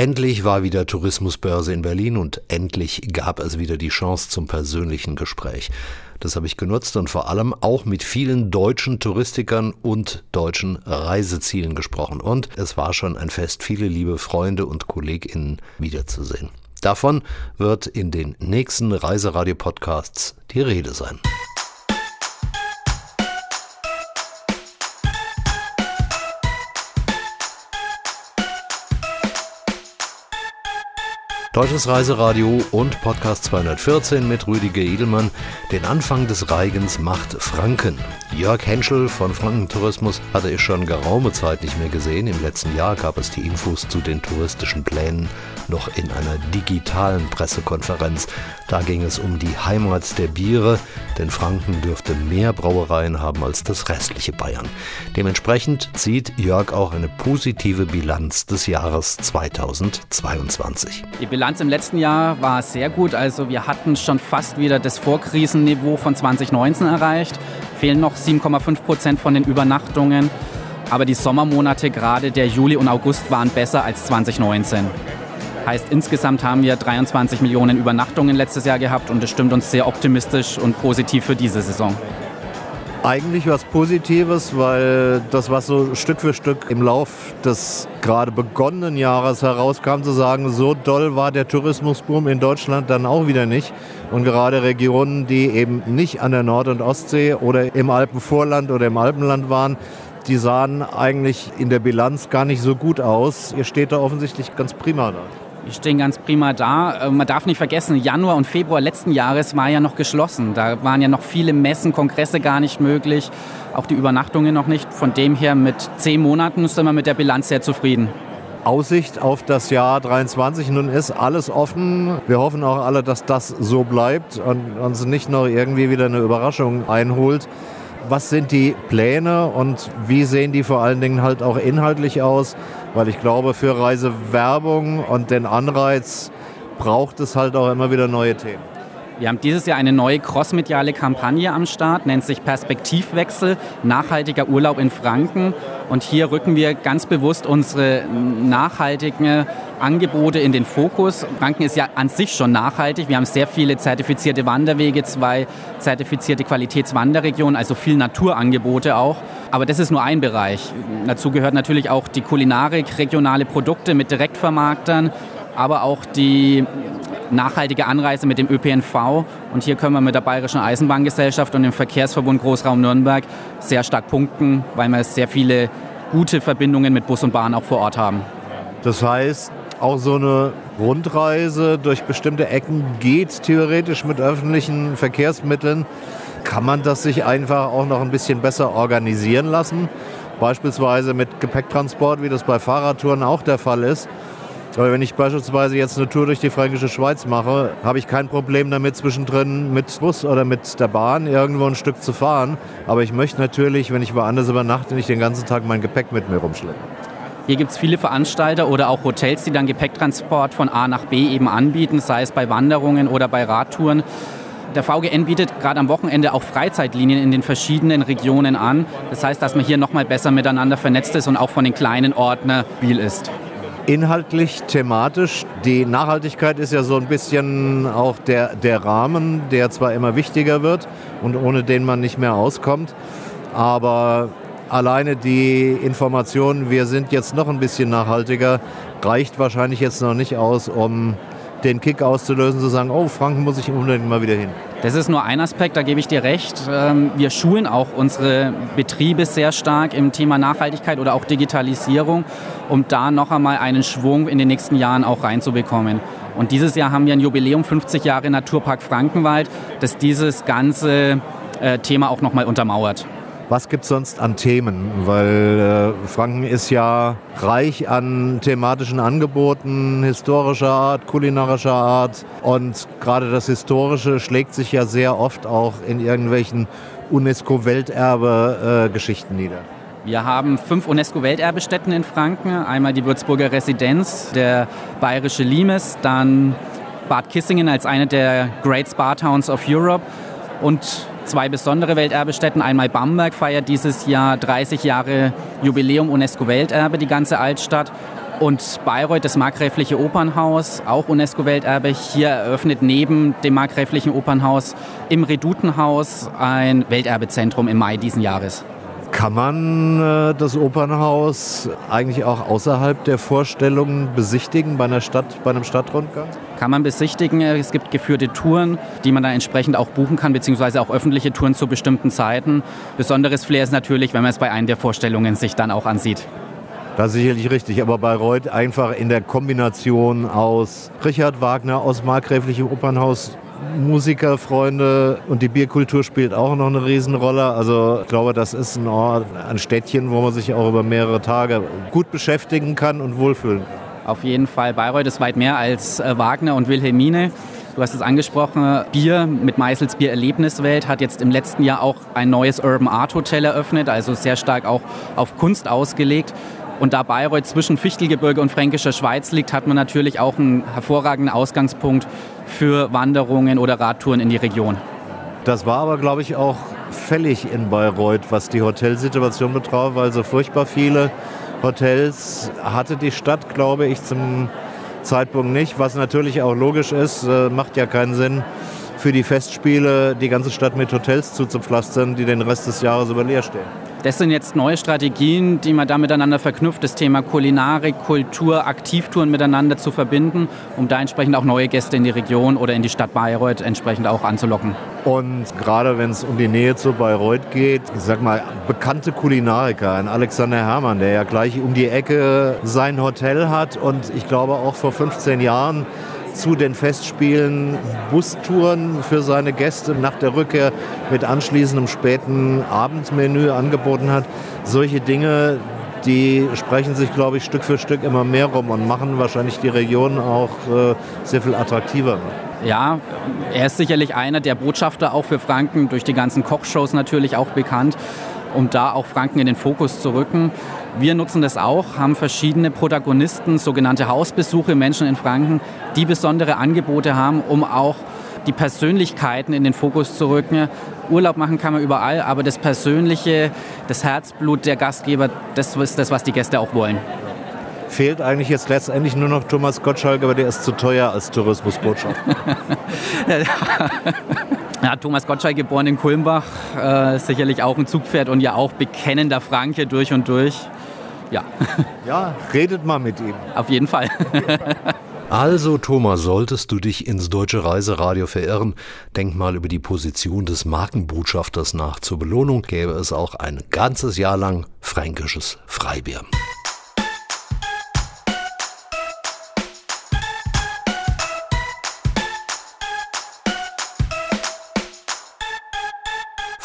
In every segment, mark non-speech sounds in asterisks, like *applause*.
Endlich war wieder Tourismusbörse in Berlin und endlich gab es wieder die Chance zum persönlichen Gespräch. Das habe ich genutzt und vor allem auch mit vielen deutschen Touristikern und deutschen Reisezielen gesprochen. Und es war schon ein Fest, viele liebe Freunde und KollegInnen wiederzusehen. Davon wird in den nächsten Reiseradio-Podcasts die Rede sein. Deutsches Reiseradio und Podcast 214 mit Rüdiger Edelmann. Den Anfang des Reigens macht Franken. Jörg Henschel von Frankentourismus hatte ich schon geraume Zeit nicht mehr gesehen. Im letzten Jahr gab es die Infos zu den touristischen Plänen noch in einer digitalen Pressekonferenz. Da ging es um die Heimat der Biere, denn Franken dürfte mehr Brauereien haben als das restliche Bayern. Dementsprechend zieht Jörg auch eine positive Bilanz des Jahres 2022. Bilanz im letzten Jahr war sehr gut. Also wir hatten schon fast wieder das Vorkrisenniveau von 2019 erreicht. Fehlen noch 7,5 Prozent von den Übernachtungen. Aber die Sommermonate, gerade der Juli und August, waren besser als 2019. Heißt, insgesamt haben wir 23 Millionen Übernachtungen letztes Jahr gehabt und das stimmt uns sehr optimistisch und positiv für diese Saison. Eigentlich was Positives, weil das, was so Stück für Stück im Lauf des gerade begonnenen Jahres herauskam, zu sagen, so doll war der Tourismusboom in Deutschland dann auch wieder nicht. Und gerade Regionen, die eben nicht an der Nord- und Ostsee oder im Alpenvorland oder im Alpenland waren, die sahen eigentlich in der Bilanz gar nicht so gut aus. Ihr steht da offensichtlich ganz prima da. Wir stehen ganz prima da. Äh, man darf nicht vergessen, Januar und Februar letzten Jahres war ja noch geschlossen. Da waren ja noch viele Messen, Kongresse gar nicht möglich, auch die Übernachtungen noch nicht. Von dem her mit zehn Monaten sind wir mit der Bilanz sehr zufrieden. Aussicht auf das Jahr 23. Nun ist alles offen. Wir hoffen auch alle, dass das so bleibt und uns nicht noch irgendwie wieder eine Überraschung einholt. Was sind die Pläne und wie sehen die vor allen Dingen halt auch inhaltlich aus? Weil ich glaube, für Reisewerbung und den Anreiz braucht es halt auch immer wieder neue Themen. Wir haben dieses Jahr eine neue crossmediale Kampagne am Start, nennt sich Perspektivwechsel, nachhaltiger Urlaub in Franken. Und hier rücken wir ganz bewusst unsere nachhaltigen Angebote in den Fokus. Franken ist ja an sich schon nachhaltig. Wir haben sehr viele zertifizierte Wanderwege, zwei zertifizierte Qualitätswanderregionen, also viel Naturangebote auch. Aber das ist nur ein Bereich. Dazu gehört natürlich auch die Kulinarik, regionale Produkte mit Direktvermarktern, aber auch die nachhaltige Anreise mit dem ÖPNV. Und hier können wir mit der Bayerischen Eisenbahngesellschaft und dem Verkehrsverbund Großraum Nürnberg sehr stark punkten, weil wir sehr viele gute Verbindungen mit Bus und Bahn auch vor Ort haben. Das heißt, auch so eine Rundreise durch bestimmte Ecken geht theoretisch mit öffentlichen Verkehrsmitteln. Kann man das sich einfach auch noch ein bisschen besser organisieren lassen? Beispielsweise mit Gepäcktransport, wie das bei Fahrradtouren auch der Fall ist. Aber wenn ich beispielsweise jetzt eine Tour durch die Fränkische Schweiz mache, habe ich kein Problem damit, zwischendrin mit Bus oder mit der Bahn irgendwo ein Stück zu fahren. Aber ich möchte natürlich, wenn ich woanders übernachte, nicht den ganzen Tag mein Gepäck mit mir rumschleppen. Hier gibt es viele Veranstalter oder auch Hotels, die dann Gepäcktransport von A nach B eben anbieten, sei es bei Wanderungen oder bei Radtouren. Der VGN bietet gerade am Wochenende auch Freizeitlinien in den verschiedenen Regionen an. Das heißt, dass man hier nochmal besser miteinander vernetzt ist und auch von den kleinen Orten mobil ist inhaltlich, thematisch. Die Nachhaltigkeit ist ja so ein bisschen auch der, der Rahmen, der zwar immer wichtiger wird und ohne den man nicht mehr auskommt, aber alleine die Information, wir sind jetzt noch ein bisschen nachhaltiger, reicht wahrscheinlich jetzt noch nicht aus, um den Kick auszulösen, zu sagen, oh, Franken muss ich unbedingt mal wieder hin. Das ist nur ein Aspekt, da gebe ich dir recht. Ähm, wir schulen auch unsere Betriebe sehr stark im Thema Nachhaltigkeit oder auch Digitalisierung, um da noch einmal einen Schwung in den nächsten Jahren auch reinzubekommen. Und dieses Jahr haben wir ein Jubiläum, 50 Jahre Naturpark Frankenwald, das dieses ganze äh, Thema auch noch mal untermauert. Was gibt es sonst an Themen? Weil äh, Franken ist ja reich an thematischen Angeboten, historischer Art, kulinarischer Art. Und gerade das Historische schlägt sich ja sehr oft auch in irgendwelchen UNESCO-Welterbe-Geschichten nieder. Wir haben fünf UNESCO-Welterbestätten in Franken. Einmal die Würzburger Residenz, der bayerische Limes, dann Bad Kissingen als eine der Great Spa Towns of Europe und zwei besondere Welterbestätten. Einmal Bamberg feiert dieses Jahr 30 Jahre Jubiläum UNESCO-Welterbe, die ganze Altstadt. Und Bayreuth, das markgräfliche Opernhaus, auch UNESCO-Welterbe, hier eröffnet neben dem markgräflichen Opernhaus im Redutenhaus ein Welterbezentrum im Mai diesen Jahres. Kann man äh, das Opernhaus eigentlich auch außerhalb der Vorstellungen besichtigen bei einer Stadt, bei einem Stadtrundgang? Kann man besichtigen. Es gibt geführte Touren, die man dann entsprechend auch buchen kann, beziehungsweise auch öffentliche Touren zu bestimmten Zeiten. Besonderes Flair ist natürlich, wenn man es bei einer der Vorstellungen sich dann auch ansieht. Das ist sicherlich richtig, aber Bayreuth einfach in der Kombination aus Richard Wagner, aus Markgräflichem Opernhaus, Musikerfreunde und die Bierkultur spielt auch noch eine Riesenrolle. Also ich glaube, das ist ein Ort, ein Städtchen, wo man sich auch über mehrere Tage gut beschäftigen kann und wohlfühlen. Auf jeden Fall, Bayreuth ist weit mehr als äh, Wagner und Wilhelmine. Du hast es angesprochen, Bier mit Meißels Bier Erlebniswelt hat jetzt im letzten Jahr auch ein neues Urban Art Hotel eröffnet, also sehr stark auch auf Kunst ausgelegt. Und da Bayreuth zwischen Fichtelgebirge und Fränkischer Schweiz liegt, hat man natürlich auch einen hervorragenden Ausgangspunkt für Wanderungen oder Radtouren in die Region. Das war aber, glaube ich, auch fällig in Bayreuth, was die Hotelsituation betraf, weil so furchtbar viele Hotels hatte die Stadt, glaube ich, zum Zeitpunkt nicht, was natürlich auch logisch ist, äh, macht ja keinen Sinn für die Festspiele die ganze Stadt mit Hotels zuzupflastern, die den Rest des Jahres über leer stehen. Das sind jetzt neue Strategien, die man da miteinander verknüpft, das Thema Kulinarik, Kultur, Aktivtouren miteinander zu verbinden, um da entsprechend auch neue Gäste in die Region oder in die Stadt Bayreuth entsprechend auch anzulocken. Und gerade wenn es um die Nähe zu Bayreuth geht, ich sag mal, bekannte Kulinariker, ein Alexander Herrmann, der ja gleich um die Ecke sein Hotel hat und ich glaube auch vor 15 Jahren zu den Festspielen Bustouren für seine Gäste nach der Rückkehr mit anschließendem späten Abendmenü angeboten hat. Solche Dinge, die sprechen sich, glaube ich, Stück für Stück immer mehr rum und machen wahrscheinlich die Region auch äh, sehr viel attraktiver. Ja, er ist sicherlich einer der Botschafter auch für Franken, durch die ganzen Kochshows natürlich auch bekannt, um da auch Franken in den Fokus zu rücken. Wir nutzen das auch, haben verschiedene Protagonisten, sogenannte Hausbesuche, Menschen in Franken, die besondere Angebote haben, um auch die Persönlichkeiten in den Fokus zu rücken. Urlaub machen kann man überall, aber das Persönliche, das Herzblut der Gastgeber, das ist das, was die Gäste auch wollen. Fehlt eigentlich jetzt letztendlich nur noch Thomas Gottschalk, aber der ist zu teuer als Tourismusbotschafter. *laughs* *laughs* Ja, Thomas Gottschalk, geboren in Kulmbach, äh, sicherlich auch ein Zugpferd und ja auch bekennender Franke durch und durch. Ja. *laughs* Ja, redet mal mit ihm. Auf jeden Fall. Also Thomas, solltest du dich ins deutsche Reiseradio verirren, denk mal über die Position des Markenbotschafters nach. Zur Belohnung gäbe es auch ein ganzes Jahr lang fränkisches Freibier.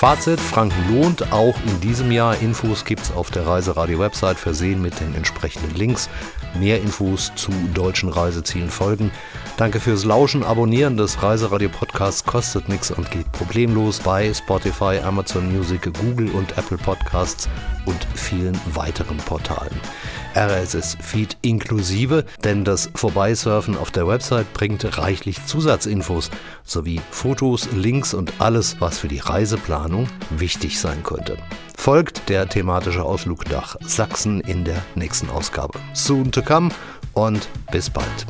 Fazit, Franken lohnt auch in diesem Jahr. Infos gibt's auf der Reiseradio-Website versehen mit den entsprechenden Links. Mehr Infos zu deutschen Reisezielen folgen. Danke fürs Lauschen. Abonnieren des Reiseradio-Podcasts kostet nichts und geht problemlos bei Spotify, Amazon Music, Google und Apple Podcasts und vielen weiteren Portalen. RSS-Feed inklusive, denn das Vorbeisurfen auf der Website bringt reichlich Zusatzinfos sowie Fotos, Links und alles, was für die Reiseplanung wichtig sein könnte. Folgt der thematische Ausflug nach Sachsen in der nächsten Ausgabe. Soon to come und bis bald.